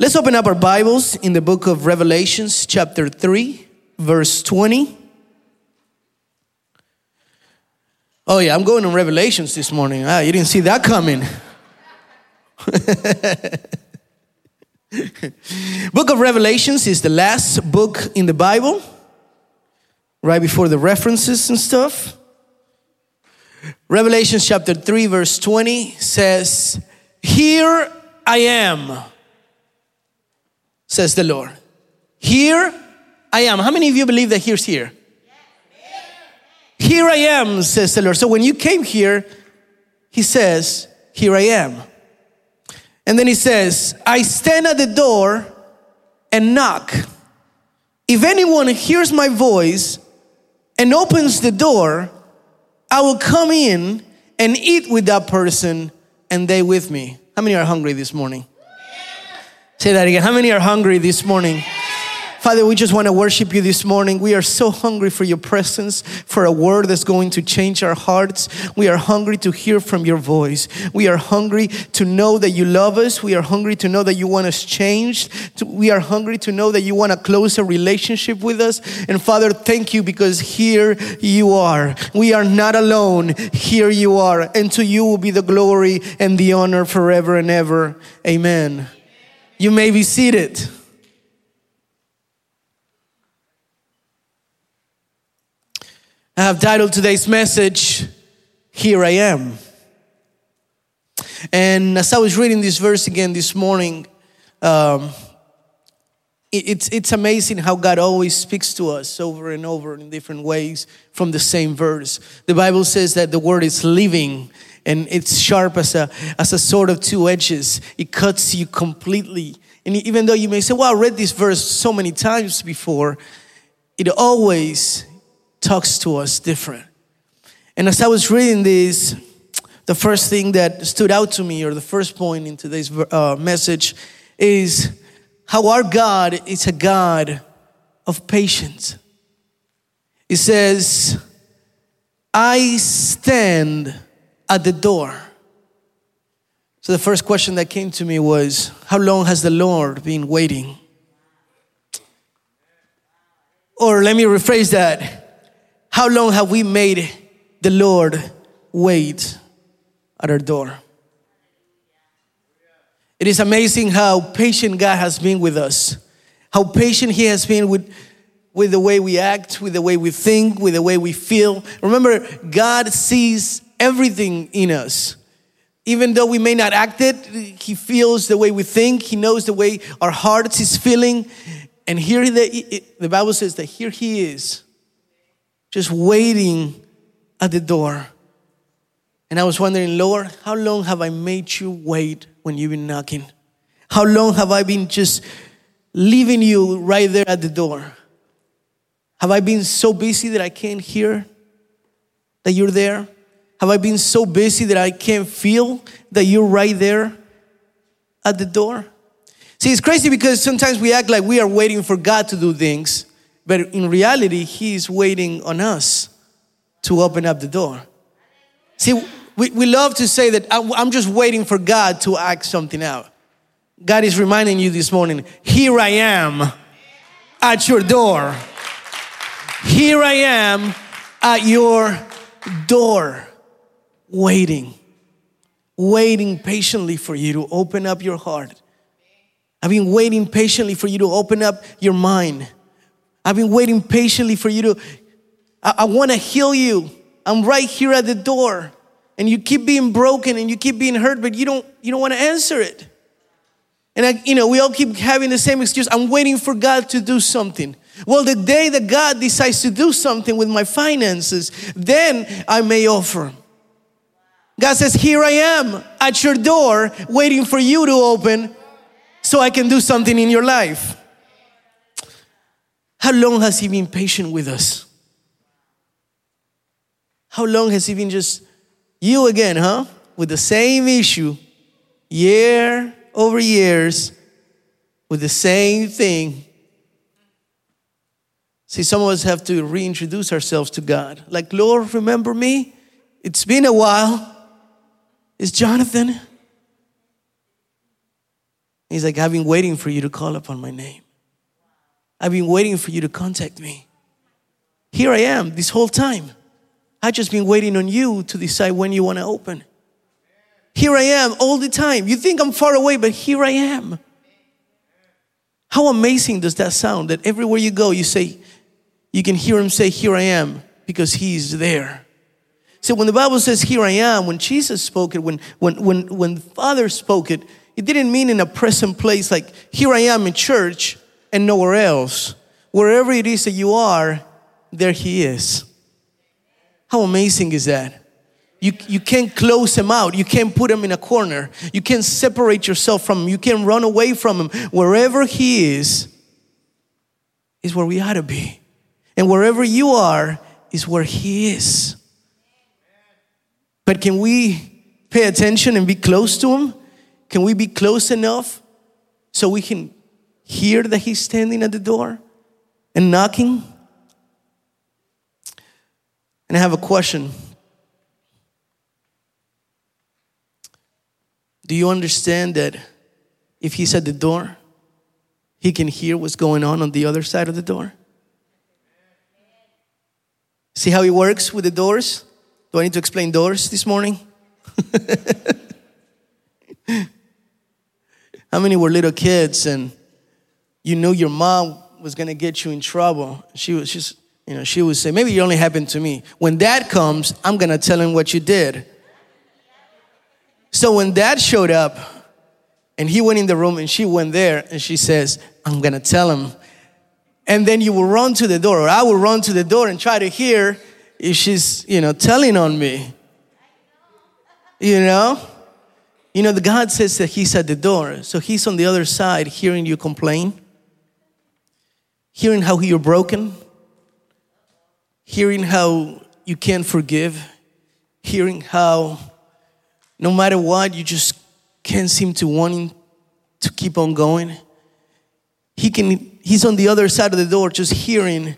Let's open up our Bibles in the book of Revelations, chapter 3, verse 20. Oh, yeah, I'm going on Revelations this morning. Ah, you didn't see that coming. book of Revelations is the last book in the Bible, right before the references and stuff. Revelations chapter 3, verse 20 says, Here I am says the Lord. Here I am. How many of you believe that here's here? Here I am, says the Lord. So when you came here, he says, Here I am. And then he says, I stand at the door and knock. If anyone hears my voice and opens the door, I will come in and eat with that person and they with me. How many are hungry this morning? Say that again. How many are hungry this morning? Father, we just want to worship you this morning. We are so hungry for your presence, for a word that's going to change our hearts. We are hungry to hear from your voice. We are hungry to know that you love us. We are hungry to know that you want us changed. We are hungry to know that you want to close a relationship with us. And Father, thank you because here you are. We are not alone. Here you are. And to you will be the glory and the honor forever and ever. Amen. You may be seated. I have titled today's message, Here I Am. And as I was reading this verse again this morning, um, it's, it's amazing how God always speaks to us over and over in different ways from the same verse. The Bible says that the word is living and it's sharp as a, as a sword of two edges. It cuts you completely. And even though you may say, well, I read this verse so many times before, it always talks to us different. And as I was reading this, the first thing that stood out to me, or the first point in today's uh, message, is how our God is a God of patience. It says, I stand at the door. So the first question that came to me was How long has the Lord been waiting? Or let me rephrase that How long have we made the Lord wait at our door? It is amazing how patient God has been with us, how patient He has been with, with the way we act, with the way we think, with the way we feel. Remember, God sees everything in us. Even though we may not act it, He feels the way we think, He knows the way our hearts is feeling. And here the, the Bible says that here He is, just waiting at the door. And I was wondering, Lord, how long have I made you wait when you've been knocking? How long have I been just leaving you right there at the door? Have I been so busy that I can't hear that you're there? Have I been so busy that I can't feel that you're right there at the door? See, it's crazy because sometimes we act like we are waiting for God to do things, but in reality, He's waiting on us to open up the door. See, we, we love to say that I'm just waiting for God to act something out. God is reminding you this morning, here I am at your door. Here I am at your door waiting, waiting patiently for you to open up your heart. I've been waiting patiently for you to open up your mind. I've been waiting patiently for you to, I, I want to heal you. I'm right here at the door. And you keep being broken and you keep being hurt, but you don't, you don't want to answer it. And I, you know, we all keep having the same excuse. I'm waiting for God to do something. Well, the day that God decides to do something with my finances, then I may offer. God says, Here I am at your door, waiting for you to open so I can do something in your life. How long has He been patient with us? How long has He been just you again, huh? With the same issue, year over years, with the same thing. See, some of us have to reintroduce ourselves to God. Like, Lord, remember me? It's been a while. Is Jonathan? He's like, I've been waiting for you to call upon my name. I've been waiting for you to contact me. Here I am this whole time. I've just been waiting on you to decide when you want to open. Here I am all the time. You think I'm far away, but here I am. How amazing does that sound that everywhere you go, you say, you can hear him say, Here I am, because he's there. So when the Bible says, Here I am, when Jesus spoke it, when, when, when, when Father spoke it, it didn't mean in a present place like, Here I am in church and nowhere else. Wherever it is that you are, there he is. How amazing is that? You, you can't close him out. You can't put him in a corner. You can't separate yourself from him. You can't run away from him. Wherever he is, is where we ought to be. And wherever you are, is where he is. But can we pay attention and be close to him? Can we be close enough so we can hear that he's standing at the door and knocking? And I have a question. Do you understand that if he's at the door, he can hear what's going on on the other side of the door? See how he works with the doors? Do I need to explain doors this morning? how many were little kids and you knew your mom was gonna get you in trouble? She was just, you know, she would say, maybe it only happened to me. When dad comes, I'm gonna tell him what you did. So when dad showed up and he went in the room and she went there and she says, I'm gonna tell him. And then you will run to the door, or I will run to the door and try to hear if she's, you know, telling on me. You know? You know, the God says that He's at the door. So He's on the other side hearing you complain, hearing how you're broken, hearing how you can't forgive, hearing how no matter what, you just can't seem to wanting to keep on going. He can, he's on the other side of the door just hearing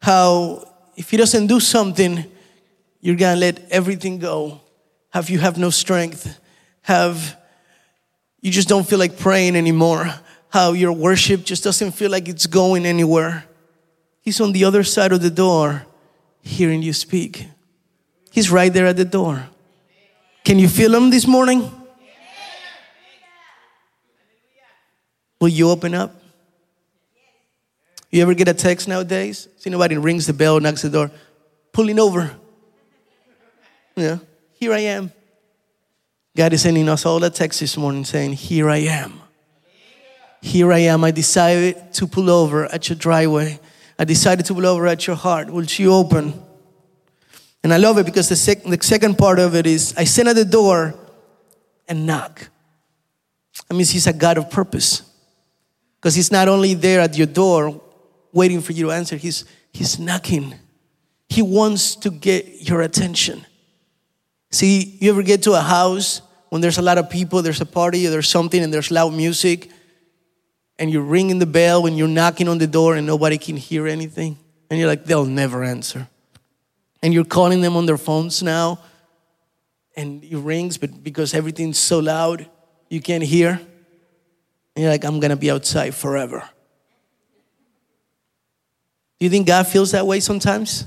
how if he doesn't do something, you're gonna let everything go. Have you have no strength? Have you just don't feel like praying anymore? How your worship just doesn't feel like it's going anywhere. He's on the other side of the door hearing you speak. He's right there at the door. Can you feel him this morning? Will you open up? You ever get a text nowadays? See nobody rings the bell, knocks the door, pulling over. Yeah, here I am. God is sending us all a text this morning saying, Here I am. Here I am. I decided to pull over at your driveway. I decided to pull over at your heart. Will you open? And I love it because the, sec- the second part of it is I stand at the door and knock. That means He's a God of purpose. Because He's not only there at your door waiting for you to answer, He's, he's knocking. He wants to get your attention. See, you ever get to a house when there's a lot of people, there's a party, or there's something, and there's loud music, and you're ringing the bell and you're knocking on the door and nobody can hear anything? And you're like, they'll never answer and you're calling them on their phones now and it rings but because everything's so loud you can't hear and you're like i'm gonna be outside forever do you think god feels that way sometimes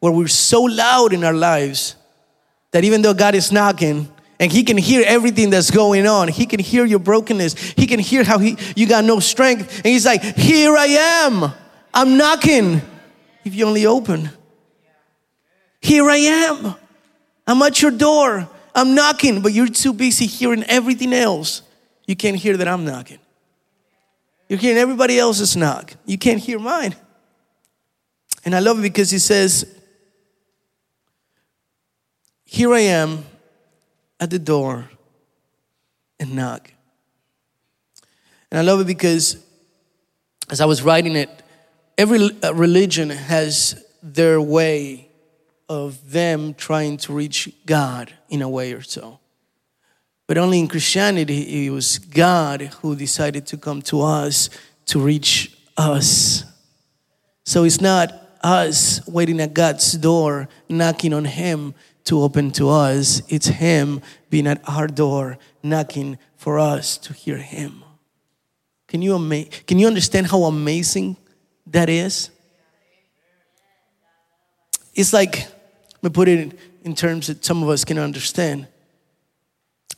where we're so loud in our lives that even though god is knocking and he can hear everything that's going on he can hear your brokenness he can hear how he, you got no strength and he's like here i am i'm knocking if you only open here I am. I'm at your door. I'm knocking, but you're too busy hearing everything else. You can't hear that I'm knocking. You're hearing everybody else's knock. You can't hear mine. And I love it because he says, Here I am at the door and knock. And I love it because as I was writing it, every uh, religion has their way of them trying to reach God in a way or so. But only in Christianity, it was God who decided to come to us to reach us. So it's not us waiting at God's door, knocking on Him to open to us. It's Him being at our door, knocking for us to hear Him. Can you, ama- can you understand how amazing that is? It's like, let me put it in, in terms that some of us can understand.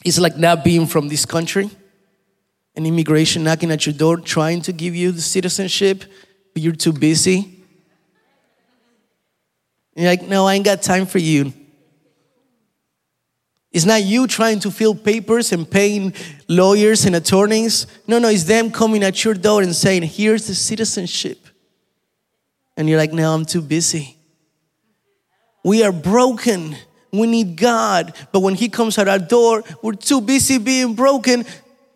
It's like not being from this country and immigration knocking at your door trying to give you the citizenship, but you're too busy. You're like, no, I ain't got time for you. It's not you trying to fill papers and paying lawyers and attorneys. No, no, it's them coming at your door and saying, here's the citizenship. And you're like, no, I'm too busy. We are broken. We need God. But when He comes at our door, we're too busy being broken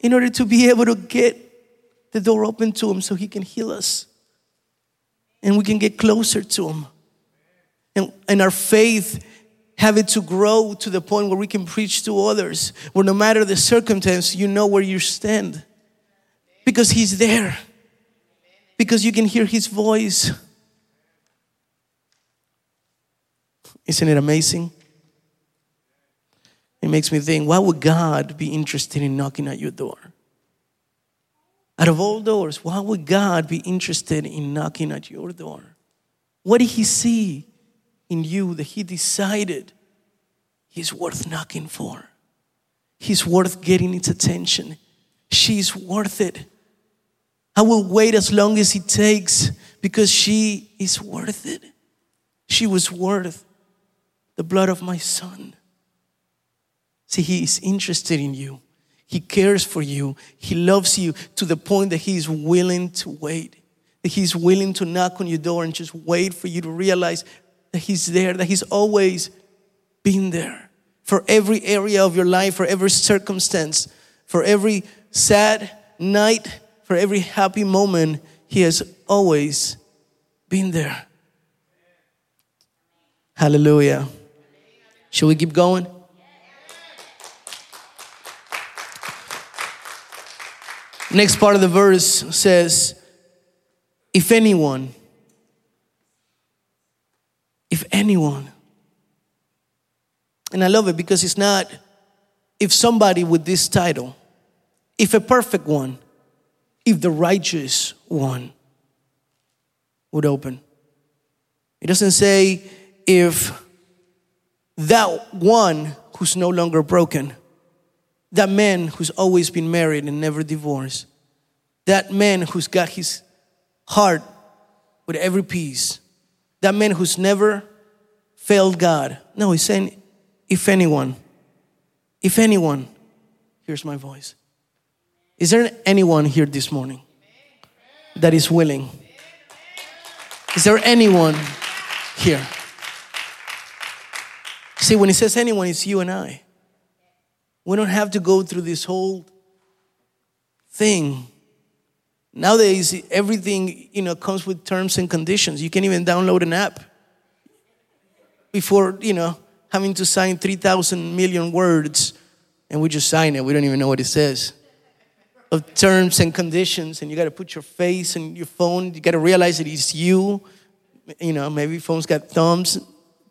in order to be able to get the door open to Him so He can heal us. And we can get closer to Him. And, and our faith have it to grow to the point where we can preach to others, where no matter the circumstance, you know where you stand. Because He's there. Because you can hear His voice. Isn't it amazing? It makes me think, why would God be interested in knocking at your door? Out of all doors, why would God be interested in knocking at your door? What did He see in you that He decided He's worth knocking for? He's worth getting its attention. She's worth it. I will wait as long as it takes because she is worth it. She was worth the blood of my son. See, he is interested in you. He cares for you. He loves you to the point that he is willing to wait. That he's willing to knock on your door and just wait for you to realize that he's there, that he's always been there for every area of your life, for every circumstance, for every sad night, for every happy moment. He has always been there. Hallelujah. Shall we keep going? Next part of the verse says, if anyone, if anyone, and I love it because it's not if somebody with this title, if a perfect one, if the righteous one would open. It doesn't say if that one who's no longer broken, that man who's always been married and never divorced, that man who's got his heart with every piece, that man who's never failed God. No, he's saying, if anyone, if anyone hears my voice. Is there anyone here this morning that is willing? Is there anyone here? See, when he says anyone, it's you and I. We don't have to go through this whole thing. Nowadays, everything you know comes with terms and conditions. You can't even download an app before you know having to sign three thousand million words, and we just sign it. We don't even know what it says of terms and conditions, and you got to put your face and your phone. You got to realize that it's you. You know, maybe phones got thumbs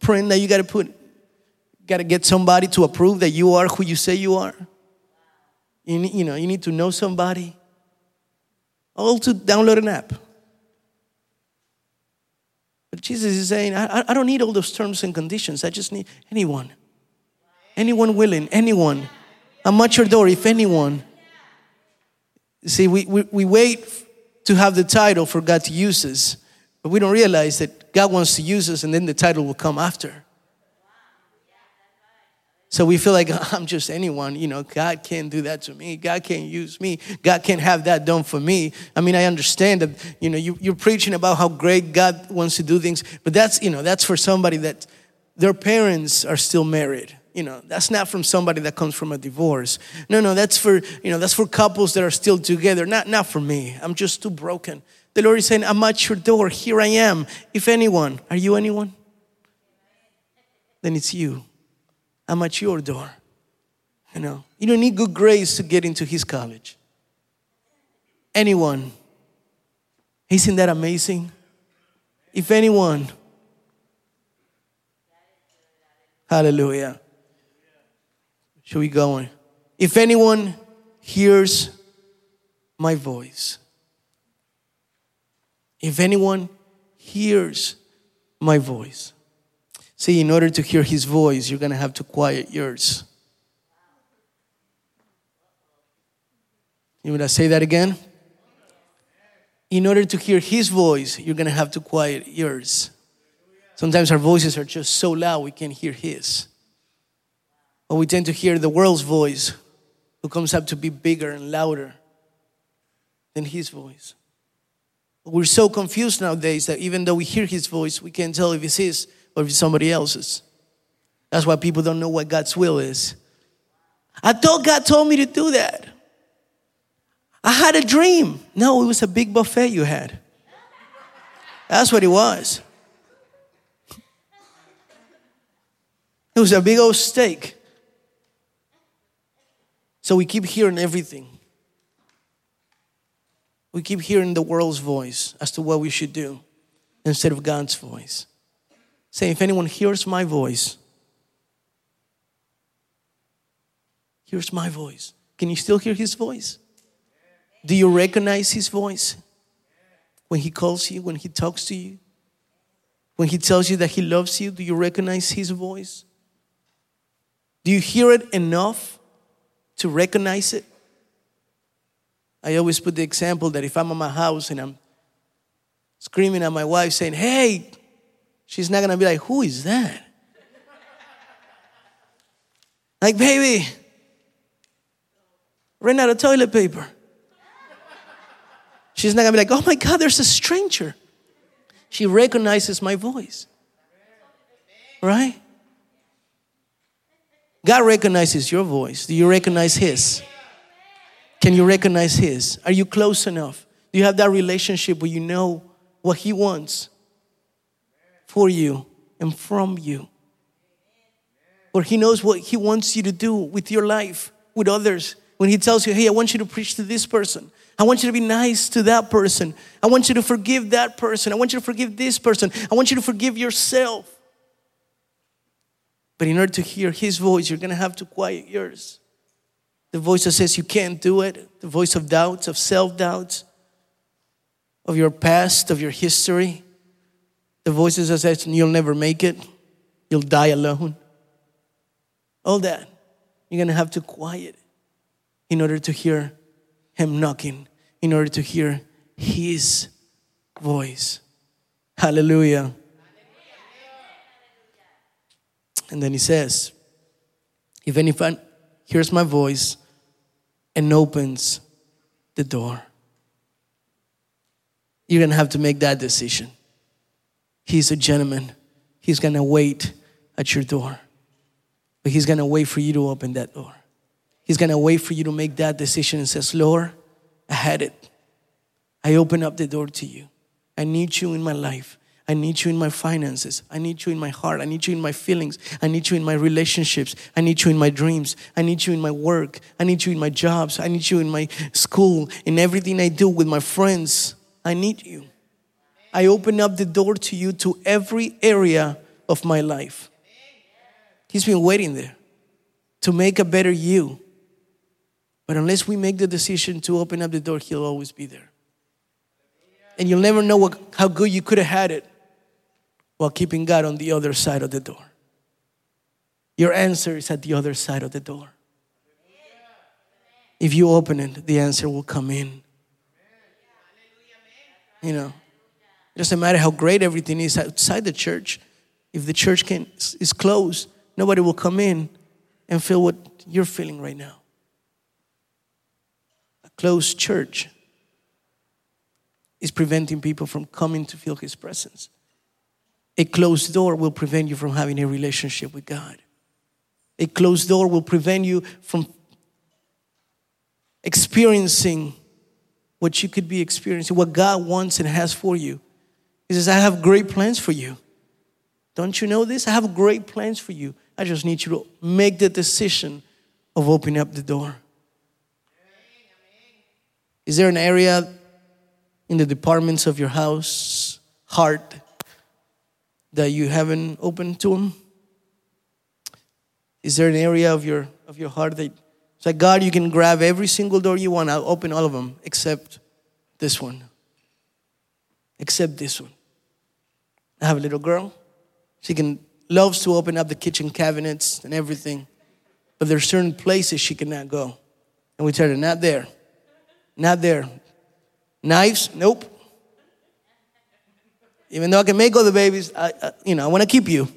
print that you got to put got to get somebody to approve that you are who you say you are. You, you know, you need to know somebody. All to download an app. But Jesus is saying, I, I don't need all those terms and conditions. I just need anyone. Anyone willing, anyone. I'm at your door if anyone. See, we, we, we wait to have the title for God to use us, but we don't realize that God wants to use us and then the title will come after. So we feel like I'm just anyone, you know, God can't do that to me. God can't use me. God can't have that done for me. I mean, I understand that, you know, you, you're preaching about how great God wants to do things, but that's, you know, that's for somebody that their parents are still married. You know, that's not from somebody that comes from a divorce. No, no, that's for, you know, that's for couples that are still together. Not, not for me. I'm just too broken. The Lord is saying, I'm at your door. Here I am. If anyone, are you anyone? Then it's you. I'm at your door. You know, you don't need good grades to get into his college. Anyone. Isn't that amazing? If anyone, hallelujah. Should we go on? If anyone hears my voice. If anyone hears my voice. See, in order to hear his voice, you're going to have to quiet yours. You want to say that again? In order to hear his voice, you're going to have to quiet yours. Sometimes our voices are just so loud we can't hear his. But we tend to hear the world's voice, who comes up to be bigger and louder than his voice. We're so confused nowadays that even though we hear his voice, we can't tell if it's his or somebody else's. That's why people don't know what God's will is. I thought God told me to do that. I had a dream. No, it was a big buffet you had. That's what it was. It was a big old steak. So we keep hearing everything. We keep hearing the world's voice as to what we should do instead of God's voice. Say, if anyone hears my voice, hears my voice. Can you still hear his voice? Do you recognize his voice? When he calls you, when he talks to you, when he tells you that he loves you, do you recognize his voice? Do you hear it enough to recognize it? I always put the example that if I'm at my house and I'm screaming at my wife saying, Hey, she's not gonna be like, Who is that? like, baby, ran out of toilet paper. She's not gonna be like, Oh my God, there's a stranger. She recognizes my voice. Right? God recognizes your voice. Do you recognize His? Can you recognize His? Are you close enough? Do you have that relationship where you know what He wants for you and from you? Or He knows what He wants you to do with your life, with others. When He tells you, hey, I want you to preach to this person. I want you to be nice to that person. I want you to forgive that person. I want you to forgive this person. I want you to forgive yourself. But in order to hear His voice, you're going to have to quiet yours. The voice that says you can't do it, the voice of doubts, of self doubts, of your past, of your history, the voices that says you'll never make it, you'll die alone. All that, you're going to have to quiet in order to hear Him knocking, in order to hear His voice. Hallelujah. And then he says, If anyone hears my voice and opens the door, you're gonna have to make that decision. He's a gentleman, he's gonna wait at your door, but he's gonna wait for you to open that door. He's gonna wait for you to make that decision and says, Lord, I had it. I open up the door to you. I need you in my life. I need you in my finances. I need you in my heart. I need you in my feelings. I need you in my relationships. I need you in my dreams. I need you in my work. I need you in my jobs. I need you in my school, in everything I do with my friends. I need you. I open up the door to you to every area of my life. He's been waiting there to make a better you. But unless we make the decision to open up the door, He'll always be there. And you'll never know what, how good you could have had it while keeping God on the other side of the door. Your answer is at the other side of the door. If you open it, the answer will come in. You know, it doesn't matter how great everything is outside the church. If the church can, is closed, nobody will come in and feel what you're feeling right now. A closed church is preventing people from coming to feel His presence. A closed door will prevent you from having a relationship with God. A closed door will prevent you from experiencing what you could be experiencing, what God wants and has for you. He says, I have great plans for you. Don't you know this? I have great plans for you. I just need you to make the decision of opening up the door. Is there an area in the departments of your house, heart, that you haven't opened to Him? Is there an area of your, of your heart that It's like, God, you can grab every single door you want. I'll open all of them except this one. Except this one. I have a little girl. She can loves to open up the kitchen cabinets and everything. But there are certain places she cannot go. And we tell her, not there. Not there. Knives? Nope. Even though I can make all the babies, I, I you know, I want to keep you.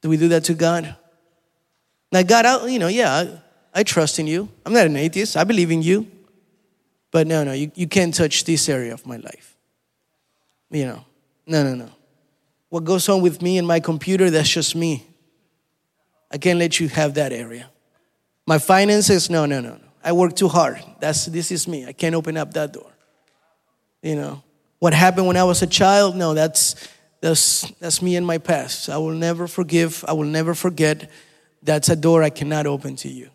Do we do that to God? Now, God, I, you know, yeah, I, I trust in you. I'm not an atheist. I believe in you. But no, no, you, you can't touch this area of my life. You know, no, no, no. What goes on with me and my computer, that's just me. I can't let you have that area. My finances, no, no, no, no. I work too hard. That's this is me. I can't open up that door. You know. What happened when I was a child? No, that's that's that's me and my past. I will never forgive. I will never forget. That's a door I cannot open to you.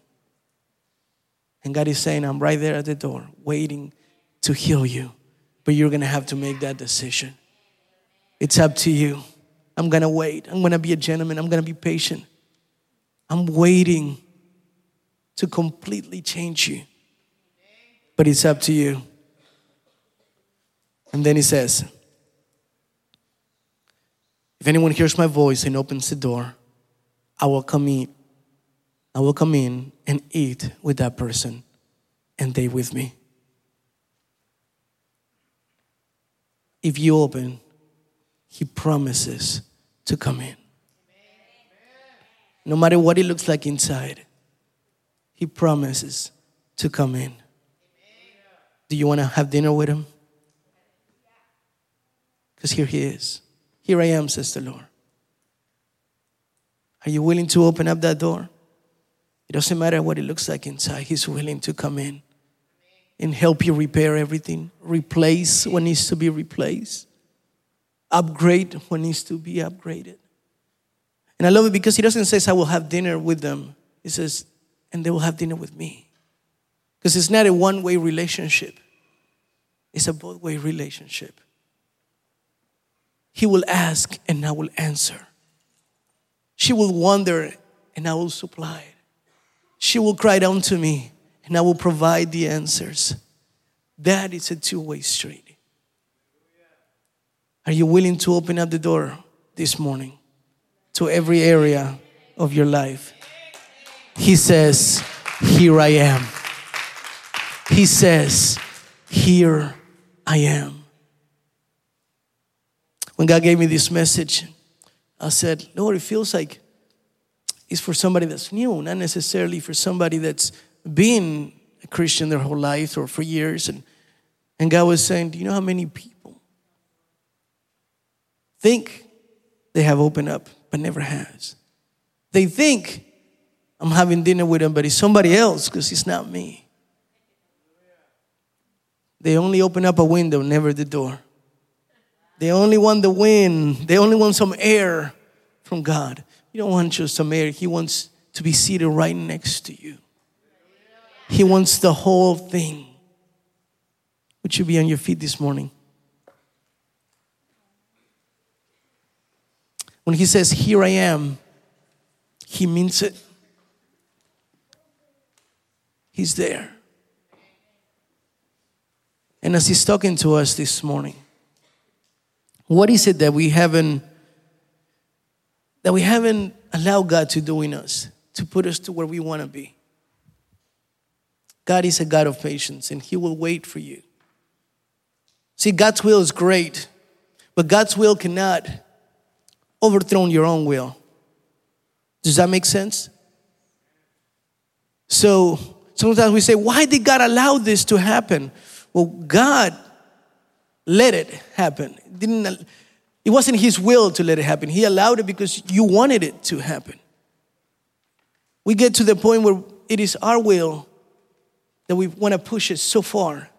And God is saying, I'm right there at the door, waiting to heal you. But you're gonna have to make that decision. It's up to you. I'm gonna wait. I'm gonna be a gentleman. I'm gonna be patient. I'm waiting to completely change you. But it's up to you. And then he says, If anyone hears my voice and opens the door, I will come in. I will come in and eat with that person and they with me. If you open, he promises to come in. No matter what it looks like inside, he promises to come in. Do you want to have dinner with him? Because here he is. Here I am, says the Lord. Are you willing to open up that door? It doesn't matter what it looks like inside, He's willing to come in and help you repair everything, replace what needs to be replaced, upgrade what needs to be upgraded. And I love it because He doesn't say, I will have dinner with them. He says, and they will have dinner with me. Because it's not a one way relationship, it's a both way relationship. He will ask and I will answer. She will wonder and I will supply. She will cry down to me and I will provide the answers. That is a two way street. Are you willing to open up the door this morning to every area of your life? He says, Here I am. He says, Here I am. When God gave me this message, I said, Lord, it feels like it's for somebody that's new, not necessarily for somebody that's been a Christian their whole life or for years. And, and God was saying, Do you know how many people think they have opened up but never has? They think I'm having dinner with them, but it's somebody else because it's not me. They only open up a window, never the door. They only want the wind. They only want some air from God. You don't want just some air. He wants to be seated right next to you. He wants the whole thing. Would you be on your feet this morning? When he says, Here I am, he means it. He's there. And as he's talking to us this morning, what is it that we haven't that we haven't allowed God to do in us to put us to where we want to be? God is a God of patience and he will wait for you. See, God's will is great, but God's will cannot overthrow your own will. Does that make sense? So sometimes we say, why did God allow this to happen? Well, God let it happen. It didn't it wasn't his will to let it happen. He allowed it because you wanted it to happen. We get to the point where it is our will that we want to push it so far.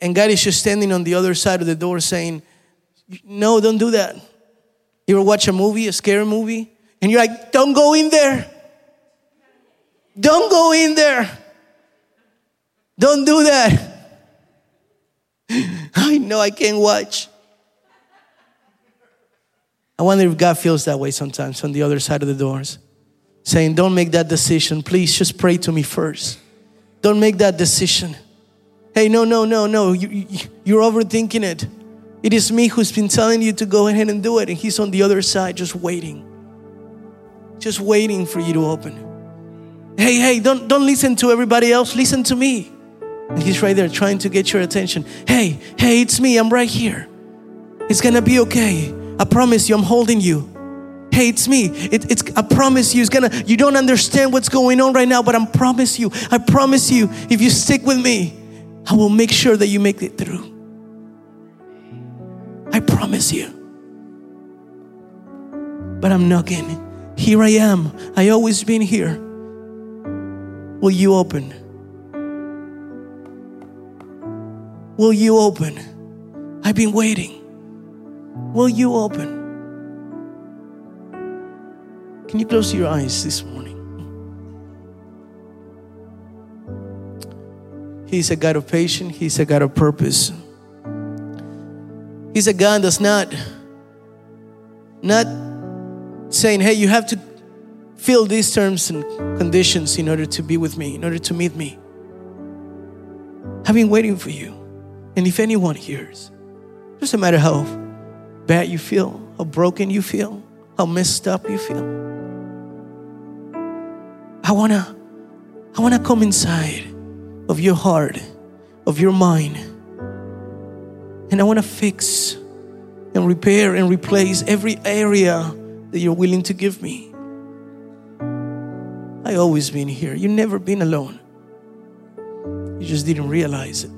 And God is just standing on the other side of the door saying, No, don't do that. You ever watch a movie, a scary movie? And you're like, Don't go in there. Don't go in there. Don't do that. I know I can't watch. I wonder if God feels that way sometimes on the other side of the doors. saying, Don't make that decision. Please just pray to me first. Don't make that decision. Hey, no, no, no, no. You, you, you're overthinking it. It is me who's been telling you to go ahead and do it, and He's on the other side just waiting. Just waiting for you to open. Hey, hey, don't, don't listen to everybody else. Listen to me. And He's right there trying to get your attention. Hey, hey, it's me. I'm right here. It's gonna be okay. I promise you, I'm holding you. Hey, it's me. It, it's I promise you, it's gonna. You don't understand what's going on right now, but I promise you. I promise you, if you stick with me, I will make sure that you make it through. I promise you. But I'm knocking. Here I am. I always been here. Will you open? Will you open? I've been waiting. Will you open? Can you close your eyes this morning? He's a God of patience, He's a God of purpose. He's a God that's not not saying, hey, you have to fill these terms and conditions in order to be with me, in order to meet me. I've been waiting for you. And if anyone hears, doesn't matter how bad you feel, how broken you feel, how messed up you feel. I wanna, I wanna come inside of your heart, of your mind, and I wanna fix and repair and replace every area that you're willing to give me. I always been here. You've never been alone. You just didn't realize it.